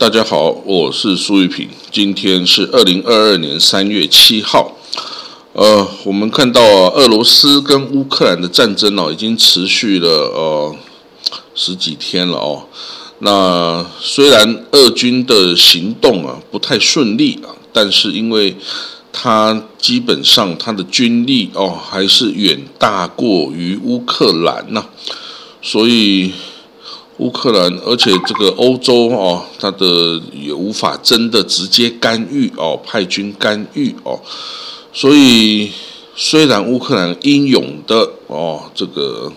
大家好，我是苏玉平。今天是二零二二年三月七号。呃，我们看到俄罗斯跟乌克兰的战争哦，已经持续了呃十几天了哦。那虽然俄军的行动啊不太顺利啊，但是因为它基本上它的军力哦还是远大过于乌克兰呐，所以。乌克兰，而且这个欧洲哦，它的也无法真的直接干预哦，派军干预哦，所以虽然乌克兰英勇的哦，这个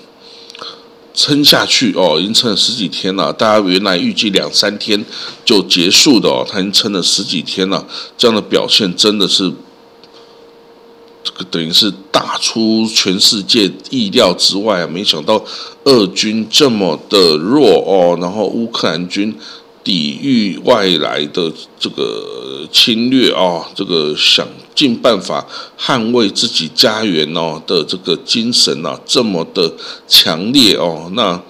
撑下去哦，已经撑了十几天了，大家原来预计两三天就结束的哦，他已经撑了十几天了，这样的表现真的是。等于是大出全世界意料之外啊！没想到俄军这么的弱哦，然后乌克兰军抵御外来的这个侵略哦，这个想尽办法捍卫自己家园哦的这个精神啊，这么的强烈哦，那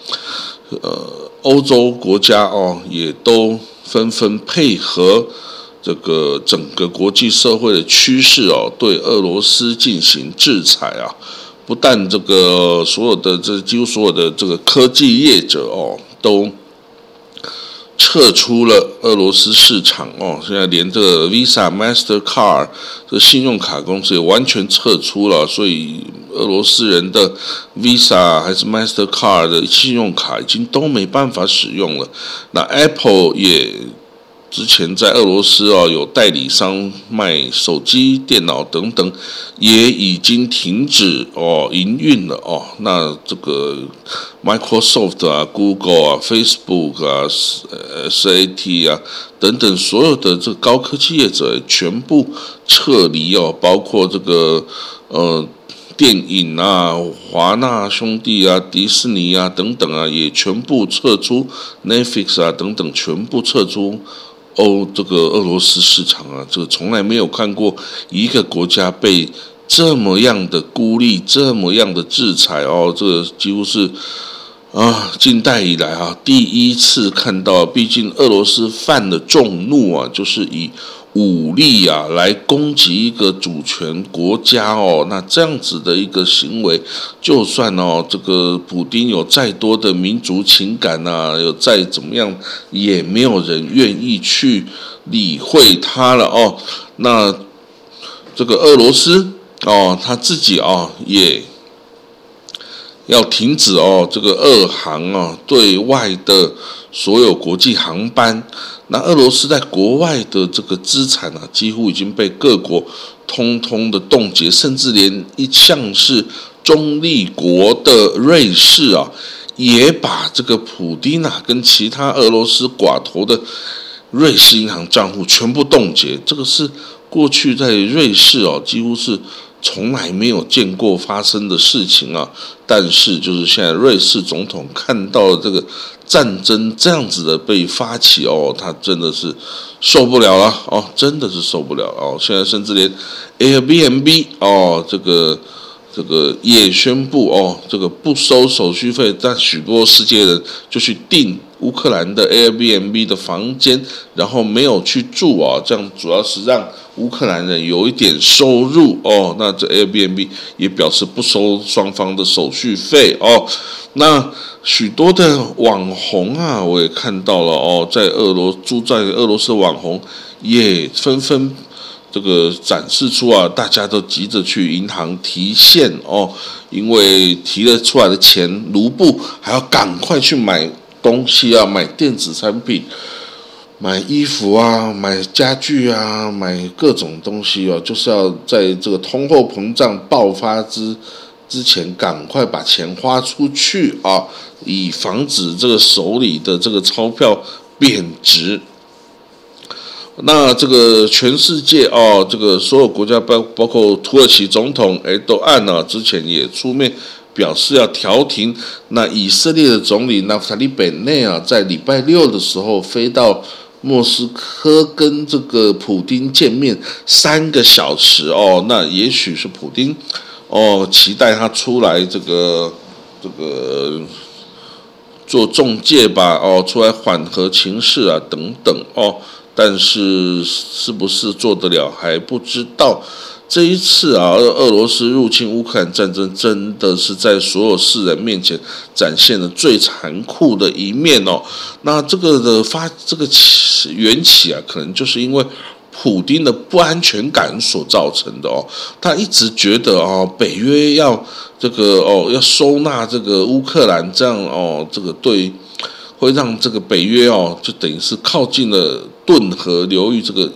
呃，欧洲国家哦也都纷纷配合。这个整个国际社会的趋势哦，对俄罗斯进行制裁啊，不但这个所有的这几乎所有的这个科技业者哦，都撤出了俄罗斯市场哦，现在连这个 Visa、Mastercard 这信用卡公司也完全撤出了，所以俄罗斯人的 Visa 还是 Mastercard 的信用卡已经都没办法使用了，那 Apple 也。之前在俄罗斯啊，有代理商卖手机、电脑等等，也已经停止哦营运了哦。那这个 Microsoft 啊、Google 啊、Facebook 啊、SAT 啊等等所有的这个高科技业者全部撤离哦，包括这个呃电影啊、华纳兄弟啊、迪士尼啊等等啊，也全部撤出 Netflix 啊等等，全部撤出。欧这个俄罗斯市场啊，这个从来没有看过一个国家被这么样的孤立，这么样的制裁哦，这个几乎是啊，近代以来啊第一次看到。毕竟俄罗斯犯了众怒啊，就是以。武力啊，来攻击一个主权国家哦，那这样子的一个行为，就算哦，这个普丁有再多的民族情感呐，有再怎么样，也没有人愿意去理会他了哦。那这个俄罗斯哦，他自己哦，也要停止哦，这个俄航啊，对外的所有国际航班。那俄罗斯在国外的这个资产啊，几乎已经被各国通通的冻结，甚至连一向是中立国的瑞士啊，也把这个普丁啊跟其他俄罗斯寡头的瑞士银行账户全部冻结。这个是过去在瑞士哦，几乎是。从来没有见过发生的事情啊！但是就是现在，瑞士总统看到这个战争这样子的被发起哦，他真的是受不了了哦，真的是受不了哦！现在甚至连 Airbnb 哦，这个这个也宣布哦，这个不收手续费，但许多世界人就去订。乌克兰的 Airbnb 的房间，然后没有去住啊，这样主要是让乌克兰人有一点收入哦。那这 Airbnb 也表示不收双方的手续费哦。那许多的网红啊，我也看到了哦，在俄罗住在俄罗斯网红也纷纷这个展示出啊，大家都急着去银行提现哦，因为提了出来的钱卢布还要赶快去买。东西啊，买电子产品，买衣服啊，买家具啊，买各种东西哦，就是要在这个通货膨胀爆发之之前，赶快把钱花出去啊，以防止这个手里的这个钞票贬值。那这个全世界哦，这个所有国家包包括土耳其总统埃都安呢，之前也出面。表示要调停。那以色列的总理纳夫塔利本内啊，在礼拜六的时候飞到莫斯科跟这个普京见面三个小时哦。那也许是普京哦，期待他出来这个这个做中介吧，哦，出来缓和情势啊，等等哦。但是是不是做得了还不知道。这一次啊，俄罗斯入侵乌克兰战争，真的是在所有世人面前展现了最残酷的一面哦。那这个的发这个起缘起啊，可能就是因为普丁的不安全感所造成的哦。他一直觉得哦，北约要这个哦要收纳这个乌克兰，这样哦这个对会让这个北约哦就等于是靠近了顿河流域这个。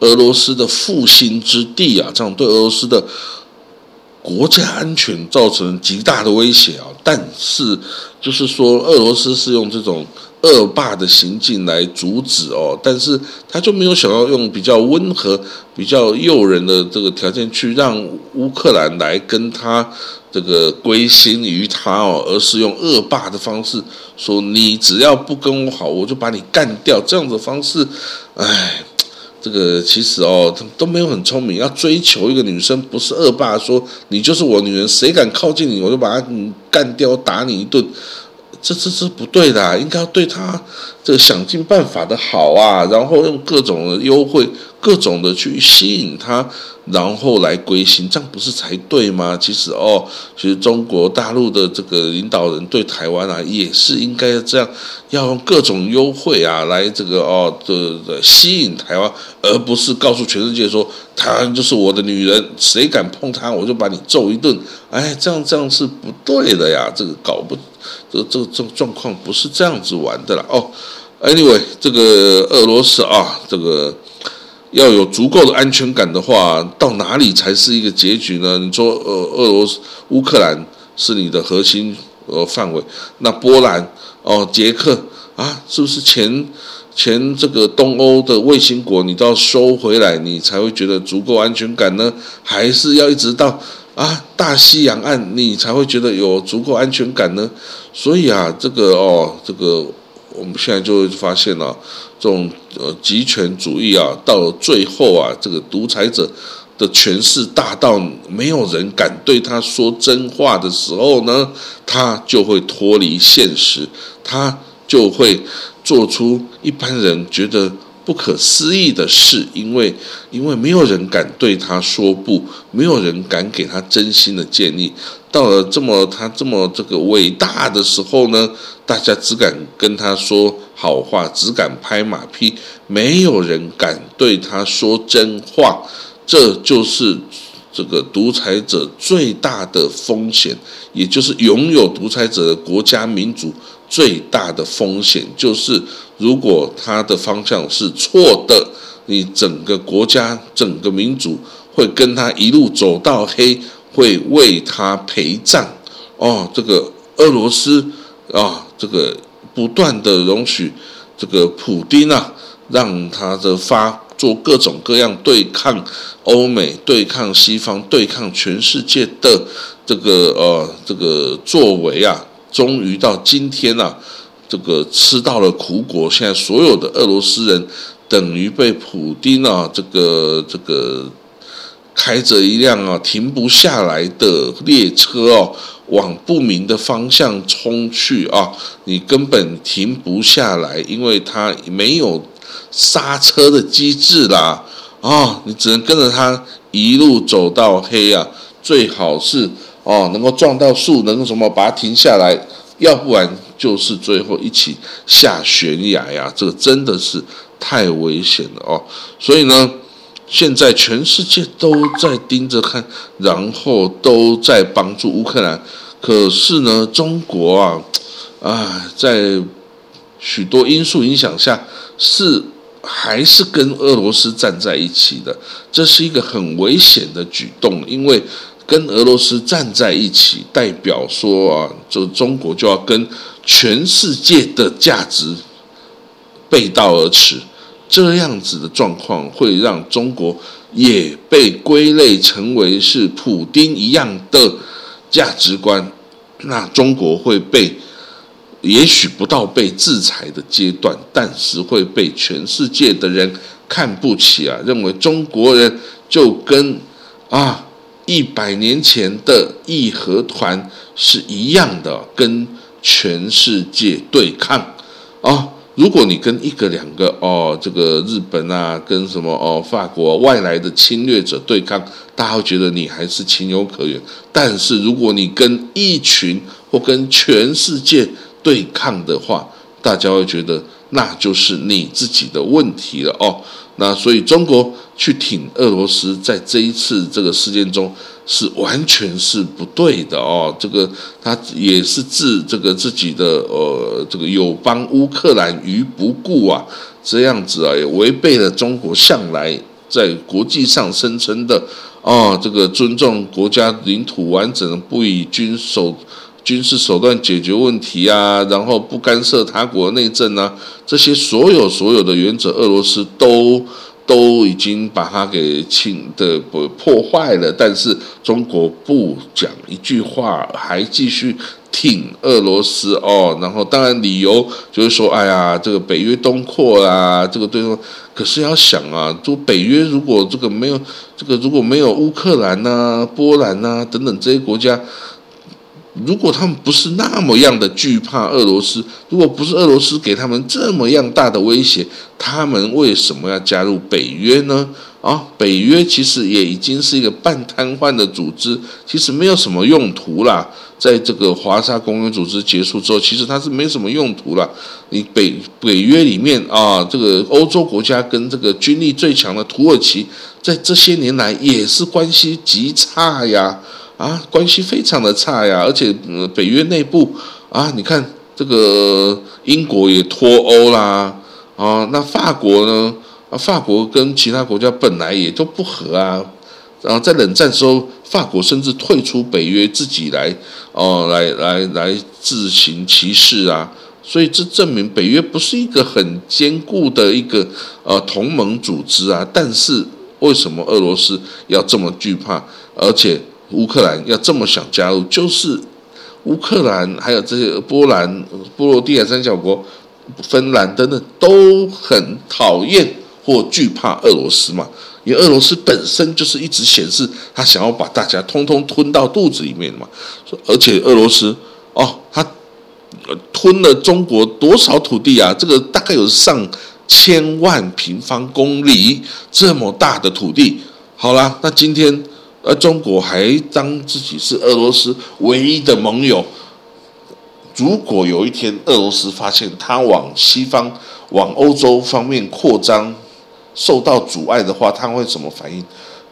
俄罗斯的复兴之地啊，这样对俄罗斯的国家安全造成极大的威胁啊。但是，就是说，俄罗斯是用这种恶霸的行径来阻止哦，但是他就没有想要用比较温和、比较诱人的这个条件去让乌克兰来跟他这个归心于他哦，而是用恶霸的方式说：“你只要不跟我好，我就把你干掉。”这样的方式，唉。这个其实哦，他都没有很聪明。要追求一个女生，不是恶霸说你就是我女人，谁敢靠近你，我就把他干掉，打你一顿。这这这不对的，应该要对他这个想尽办法的好啊，然后用各种的优惠。各种的去吸引他，然后来归心，这样不是才对吗？其实哦，其实中国大陆的这个领导人对台湾啊，也是应该这样，要用各种优惠啊，来这个哦的的吸引台湾，而不是告诉全世界说台湾就是我的女人，谁敢碰她，我就把你揍一顿。哎，这样这样是不对的呀，这个搞不，这这这状况不是这样子玩的啦。哦，Anyway，这个俄罗斯啊，这个。要有足够的安全感的话，到哪里才是一个结局呢？你说，呃，俄罗斯、乌克兰是你的核心呃范围，那波兰、哦，捷克啊，是不是前前这个东欧的卫星国，你都要收回来，你才会觉得足够安全感呢？还是要一直到啊大西洋岸，你才会觉得有足够安全感呢？所以啊，这个哦，这个。我们现在就会发现啊，这种呃极权主义啊，到了最后啊，这个独裁者的权势大到没有人敢对他说真话的时候呢，他就会脱离现实，他就会做出一般人觉得。不可思议的事，因为因为没有人敢对他说不，没有人敢给他真心的建议。到了这么他这么这个伟大的时候呢，大家只敢跟他说好话，只敢拍马屁，没有人敢对他说真话。这就是这个独裁者最大的风险，也就是拥有独裁者的国家民族。最大的风险就是，如果他的方向是错的，你整个国家、整个民族会跟他一路走到黑，会为他陪葬。哦，这个俄罗斯啊，这个不断的容许这个普丁啊，让他的发做各种各样对抗欧美、对抗西方、对抗全世界的这个呃这个作为啊。终于到今天啊，这个吃到了苦果。现在所有的俄罗斯人等于被普丁啊，这个这个开着一辆啊停不下来的列车哦，往不明的方向冲去啊！你根本停不下来，因为它没有刹车的机制啦啊！你只能跟着它一路走到黑啊！最好是。哦，能够撞到树，能够什么把它停下来，要不然就是最后一起下悬崖呀！这个真的是太危险了哦。所以呢，现在全世界都在盯着看，然后都在帮助乌克兰。可是呢，中国啊，啊，在许多因素影响下，是还是跟俄罗斯站在一起的。这是一个很危险的举动，因为。跟俄罗斯站在一起，代表说啊，这中国就要跟全世界的价值背道而驰，这样子的状况会让中国也被归类成为是普丁一样的价值观，那中国会被也许不到被制裁的阶段，但是会被全世界的人看不起啊，认为中国人就跟啊。一百年前的义和团是一样的，跟全世界对抗啊！如果你跟一个两个哦，这个日本啊，跟什么哦法国外来的侵略者对抗，大家会觉得你还是情有可原。但是如果你跟一群或跟全世界对抗的话，大家会觉得那就是你自己的问题了哦。那所以中国去挺俄罗斯，在这一次这个事件中。是完全是不对的哦，这个他也是置这个自己的呃这个友邦乌克兰于不顾啊，这样子啊也违背了中国向来在国际上声称的哦这个尊重国家领土完整，不以军手军事手段解决问题啊，然后不干涉他国内政啊，这些所有所有的原则，俄罗斯都。都已经把它给侵的破破坏了，但是中国不讲一句话，还继续挺俄罗斯哦。然后当然理由就是说，哎呀，这个北约东扩啊，这个对方。可是要想啊，就北约如果这个没有这个如果没有乌克兰呐、波兰呐等等这些国家。如果他们不是那么样的惧怕俄罗斯，如果不是俄罗斯给他们这么样大的威胁，他们为什么要加入北约呢？啊，北约其实也已经是一个半瘫痪的组织，其实没有什么用途啦。在这个华沙公约组织结束之后，其实它是没什么用途了。你北北约里面啊，这个欧洲国家跟这个军力最强的土耳其，在这些年来也是关系极差呀。啊，关系非常的差呀，而且北约内部啊，你看这个英国也脱欧啦，啊，那法国呢？啊，法国跟其他国家本来也都不和啊，然后在冷战时候，法国甚至退出北约，自己来哦，来来来自行其事啊，所以这证明北约不是一个很坚固的一个呃同盟组织啊。但是为什么俄罗斯要这么惧怕，而且？乌克兰要这么想加入，就是乌克兰还有这些波兰、波罗的海三小国、芬兰等等都很讨厌或惧怕俄罗斯嘛。因为俄罗斯本身就是一直显示他想要把大家通通吞到肚子里面嘛。而且俄罗斯哦，他吞了中国多少土地啊？这个大概有上千万平方公里这么大的土地。好啦，那今天。而中国还当自己是俄罗斯唯一的盟友。如果有一天俄罗斯发现它往西方、往欧洲方面扩张受到阻碍的话，它会怎么反应？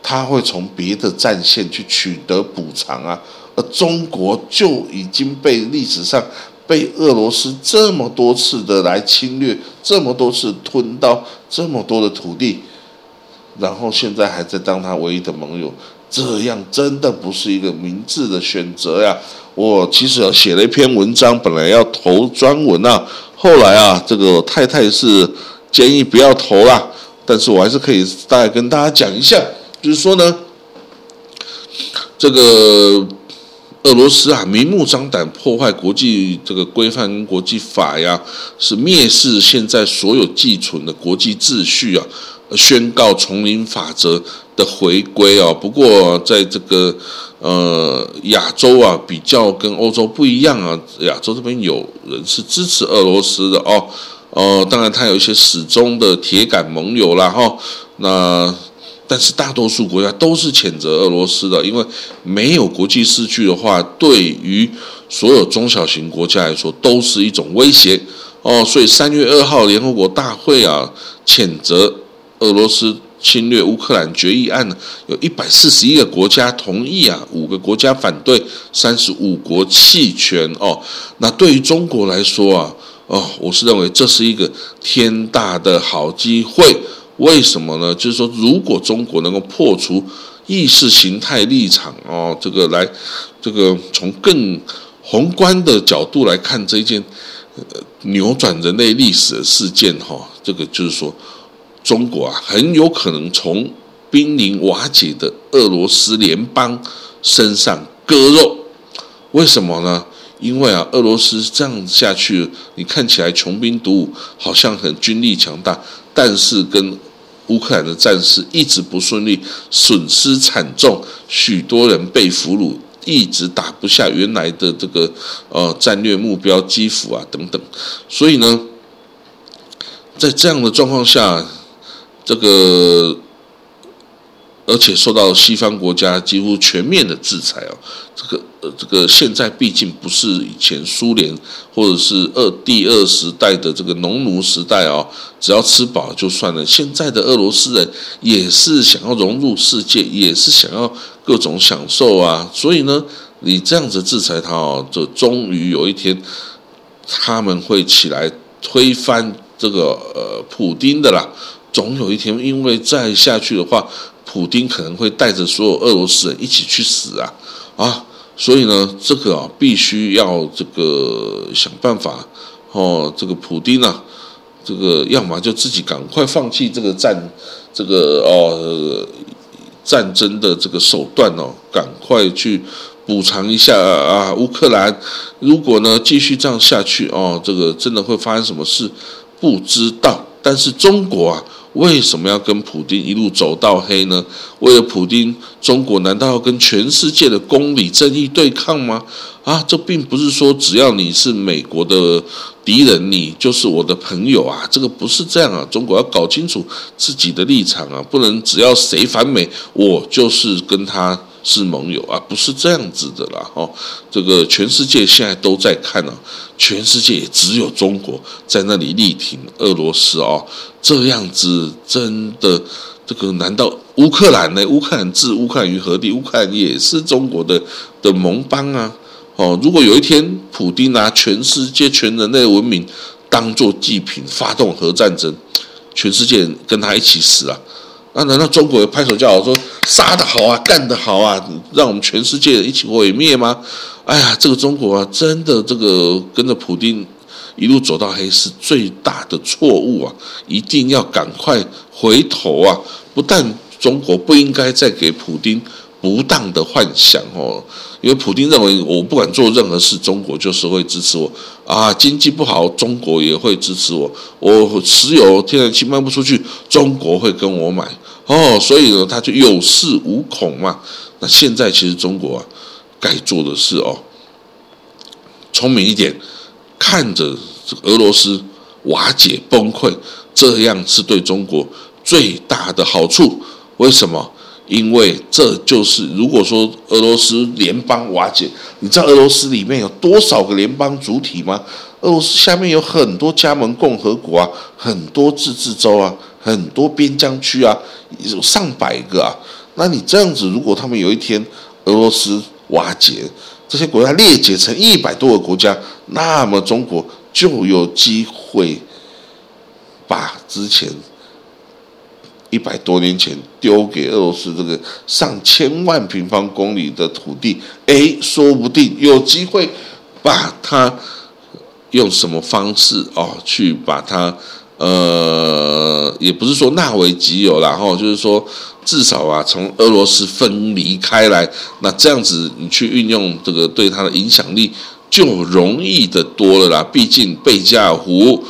它会从别的战线去取得补偿啊！而中国就已经被历史上被俄罗斯这么多次的来侵略，这么多次吞到这么多的土地，然后现在还在当他唯一的盟友。这样真的不是一个明智的选择呀！我其实写了一篇文章，本来要投专文啊，后来啊，这个太太是建议不要投啦。但是我还是可以大概跟大家讲一下，就是说呢，这个俄罗斯啊，明目张胆破坏国际这个规范国际法呀，是蔑视现在所有寄存的国际秩序啊。宣告丛林法则的回归啊！不过在这个呃亚洲啊，比较跟欧洲不一样啊。亚洲这边有人是支持俄罗斯的哦，呃，当然他有一些始终的铁杆盟友啦哈。那但是大多数国家都是谴责俄罗斯的，因为没有国际秩序的话，对于所有中小型国家来说都是一种威胁哦。所以三月二号联合国大会啊，谴责。俄罗斯侵略乌克兰决议案呢，有一百四十一个国家同意啊，五个国家反对，三十五国弃权哦。那对于中国来说啊，哦，我是认为这是一个天大的好机会。为什么呢？就是说，如果中国能够破除意识形态立场哦，这个来，这个从更宏观的角度来看这一件扭转人类历史的事件哈，这个就是说。中国啊，很有可能从濒临瓦解的俄罗斯联邦身上割肉。为什么呢？因为啊，俄罗斯这样下去，你看起来穷兵黩武，好像很军力强大，但是跟乌克兰的战事一直不顺利，损失惨重，许多人被俘虏，一直打不下原来的这个呃战略目标基辅啊等等，所以呢，在这样的状况下，这个。而且受到西方国家几乎全面的制裁哦，这个呃，这个现在毕竟不是以前苏联或者是二第二时代的这个农奴时代哦，只要吃饱就算了。现在的俄罗斯人也是想要融入世界，也是想要各种享受啊。所以呢，你这样子制裁他哦，就终于有一天他们会起来推翻这个呃普丁的啦。总有一天，因为再下去的话。普丁可能会带着所有俄罗斯人一起去死啊啊！所以呢，这个啊，必须要这个想办法哦。这个普丁啊，这个要么就自己赶快放弃这个战，这个哦战争的这个手段哦，赶快去补偿一下啊乌克兰。如果呢继续这样下去哦，这个真的会发生什么事？不知道。但是中国啊。为什么要跟普京一路走到黑呢？为了普京，中国难道要跟全世界的公理正义对抗吗？啊，这并不是说只要你是美国的敌人，你就是我的朋友啊，这个不是这样啊。中国要搞清楚自己的立场啊，不能只要谁反美，我就是跟他。是盟友啊，不是这样子的啦！哦，这个全世界现在都在看啊，全世界也只有中国在那里力挺俄罗斯哦。这样子真的，这个难道乌克兰呢？乌克兰置乌克兰于何地？乌克兰也是中国的的盟邦啊！哦，如果有一天普京拿全世界全人类文明当做祭品，发动核战争，全世界跟他一起死啊！那难道中国拍手叫好说杀得好啊，干得好啊，让我们全世界一起毁灭吗？哎呀，这个中国啊，真的这个跟着普京一路走到黑是最大的错误啊！一定要赶快回头啊！不但中国不应该再给普京。不当的幻想哦，因为普京认为我不管做任何事，中国就是会支持我啊。经济不好，中国也会支持我。我持有天然气卖不出去，中国会跟我买哦。所以呢，他就有恃无恐嘛。那现在其实中国啊，该做的事哦，聪明一点，看着俄罗斯瓦解崩溃，这样是对中国最大的好处。为什么？因为这就是，如果说俄罗斯联邦瓦解，你知道俄罗斯里面有多少个联邦主体吗？俄罗斯下面有很多加盟共和国啊，很多自治州啊，很多边疆区啊，有上百个啊。那你这样子，如果他们有一天俄罗斯瓦解，这些国家裂解成一百多个国家，那么中国就有机会把之前。一百多年前丢给俄罗斯这个上千万平方公里的土地，哎，说不定有机会把它用什么方式哦，去把它呃，也不是说纳为己有然后就是说至少啊，从俄罗斯分离开来，那这样子你去运用这个对它的影响力就容易的多了啦。毕竟贝加尔湖。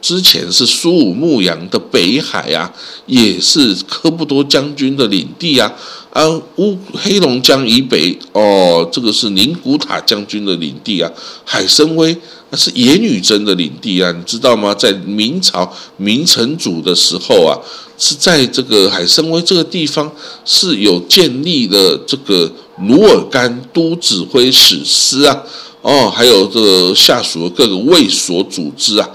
之前是苏武牧羊的北海啊，也是科布多将军的领地啊。啊，乌黑龙江以北哦，这个是宁古塔将军的领地啊。海参崴那是野女真的领地啊，你知道吗？在明朝明成祖的时候啊，是在这个海参崴这个地方是有建立的这个努尔干都指挥使司啊。哦，还有这个下属的各个卫所组织啊。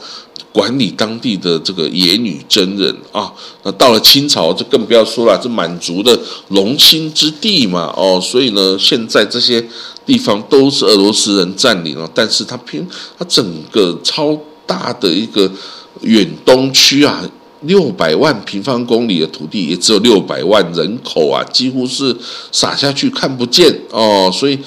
管理当地的这个野女真人啊，那到了清朝就更不要说了，这满族的龙兴之地嘛，哦，所以呢，现在这些地方都是俄罗斯人占领了，但是他偏他整个超大的一个远东区啊，六百万平方公里的土地，也只有六百万人口啊，几乎是撒下去看不见哦，所以。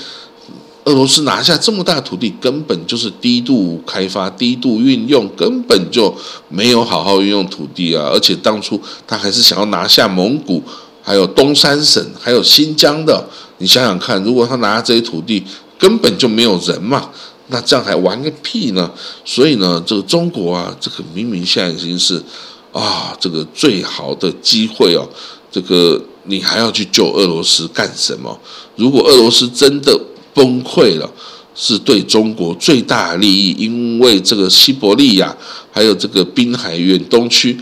俄罗斯拿下这么大土地，根本就是低度开发、低度运用，根本就没有好好运用土地啊！而且当初他还是想要拿下蒙古、还有东三省、还有新疆的。你想想看，如果他拿这些土地，根本就没有人嘛，那这样还玩个屁呢？所以呢，这个中国啊，这个明明现在已经是啊，这个最好的机会哦，这个你还要去救俄罗斯干什么？如果俄罗斯真的崩溃了，是对中国最大的利益，因为这个西伯利亚还有这个滨海远东区。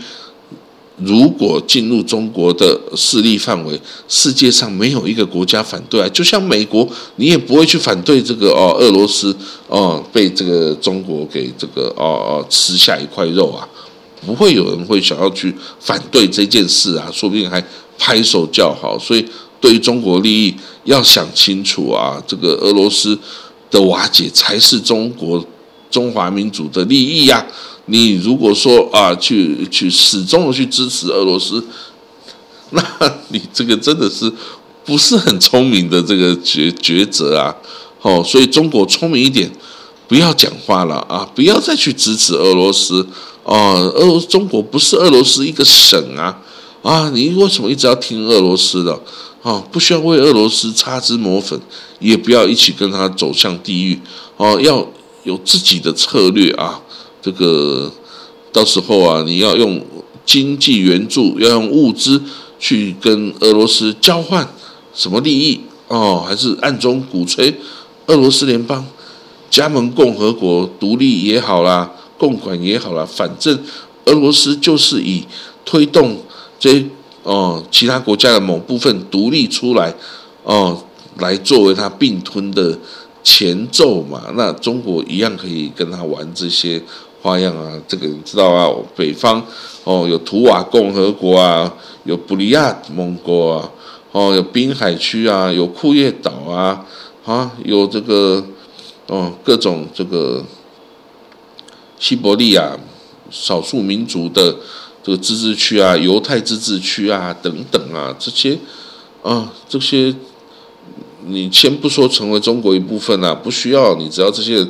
如果进入中国的势力范围，世界上没有一个国家反对啊！就像美国，你也不会去反对这个哦，俄罗斯哦被这个中国给这个哦哦吃下一块肉啊，不会有人会想要去反对这件事啊，说不定还拍手叫好。所以，对于中国利益要想清楚啊，这个俄罗斯的瓦解才是中国中华民族的利益呀。你如果说啊，去去始终的去支持俄罗斯，那你这个真的是不是很聪明的这个抉抉择啊？哦，所以中国聪明一点，不要讲话了啊，不要再去支持俄罗斯哦。俄中国不是俄罗斯一个省啊啊！你为什么一直要听俄罗斯的？哦，不需要为俄罗斯擦脂抹粉，也不要一起跟他走向地狱哦，要有自己的策略啊。这个到时候啊，你要用经济援助，要用物资去跟俄罗斯交换什么利益哦？还是暗中鼓吹俄罗斯联邦加盟共和国独立也好啦，共管也好啦，反正俄罗斯就是以推动这哦其他国家的某部分独立出来哦，来作为他并吞的前奏嘛。那中国一样可以跟他玩这些。花样啊，这个你知道啊？北方哦，有图瓦共和国啊，有布里亚蒙国啊，哦，有滨海区啊，有库页岛啊，啊，有这个哦，各种这个西伯利亚少数民族的这个自治区啊，犹太自治区啊，等等啊，这些啊，这些你先不说成为中国一部分啊，不需要，你只要这些。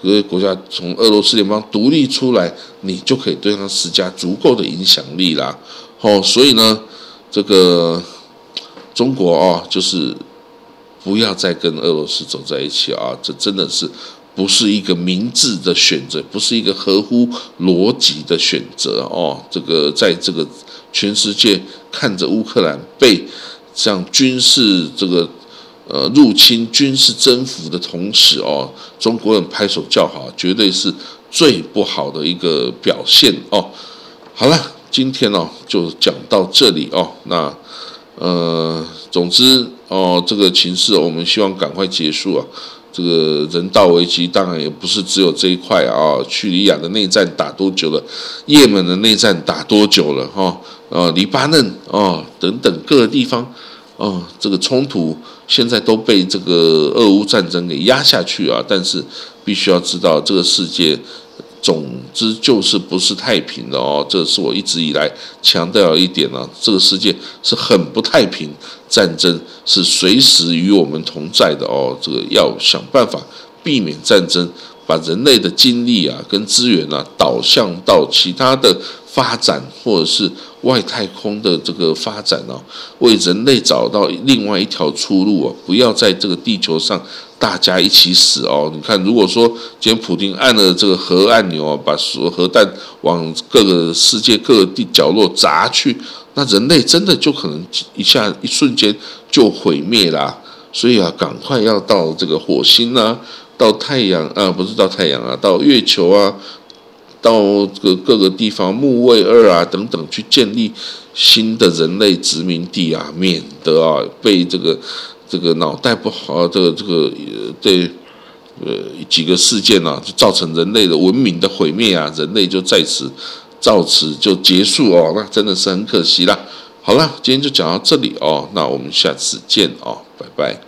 各个国家从俄罗斯联邦独立出来，你就可以对他施加足够的影响力啦。哦，所以呢，这个中国哦，就是不要再跟俄罗斯走在一起啊！这真的是不是一个明智的选择，不是一个合乎逻辑的选择哦。这个在这个全世界看着乌克兰被像军事这个。呃，入侵军事征服的同时哦，中国人拍手叫好，绝对是最不好的一个表现哦。好了，今天哦就讲到这里哦。那呃，总之哦，这个情势我们希望赶快结束啊。这个人道危机当然也不是只有这一块啊。叙利亚的内战打多久了？也门的内战打多久了？哈，呃，黎巴嫩啊等等各个地方。啊，这个冲突现在都被这个俄乌战争给压下去啊！但是必须要知道，这个世界总之就是不是太平的哦。这是我一直以来强调一点呢，这个世界是很不太平，战争是随时与我们同在的哦。这个要想办法避免战争，把人类的精力啊跟资源啊导向到其他的发展或者是。外太空的这个发展哦，为人类找到另外一条出路哦，不要在这个地球上大家一起死哦。你看，如果说今天普京按了这个核按钮啊，把所核弹往各个世界各地角落砸去，那人类真的就可能一下一瞬间就毁灭啦。所以啊，赶快要到这个火星啊，到太阳啊，不是到太阳啊，到月球啊。到各各个地方，木卫二啊等等，去建立新的人类殖民地啊，免得啊被这个这个脑袋不好，这个这个对呃几个事件啊，就造成人类的文明的毁灭啊，人类就在此到此就结束哦，那真的是很可惜啦。好了，今天就讲到这里哦，那我们下次见哦，拜拜。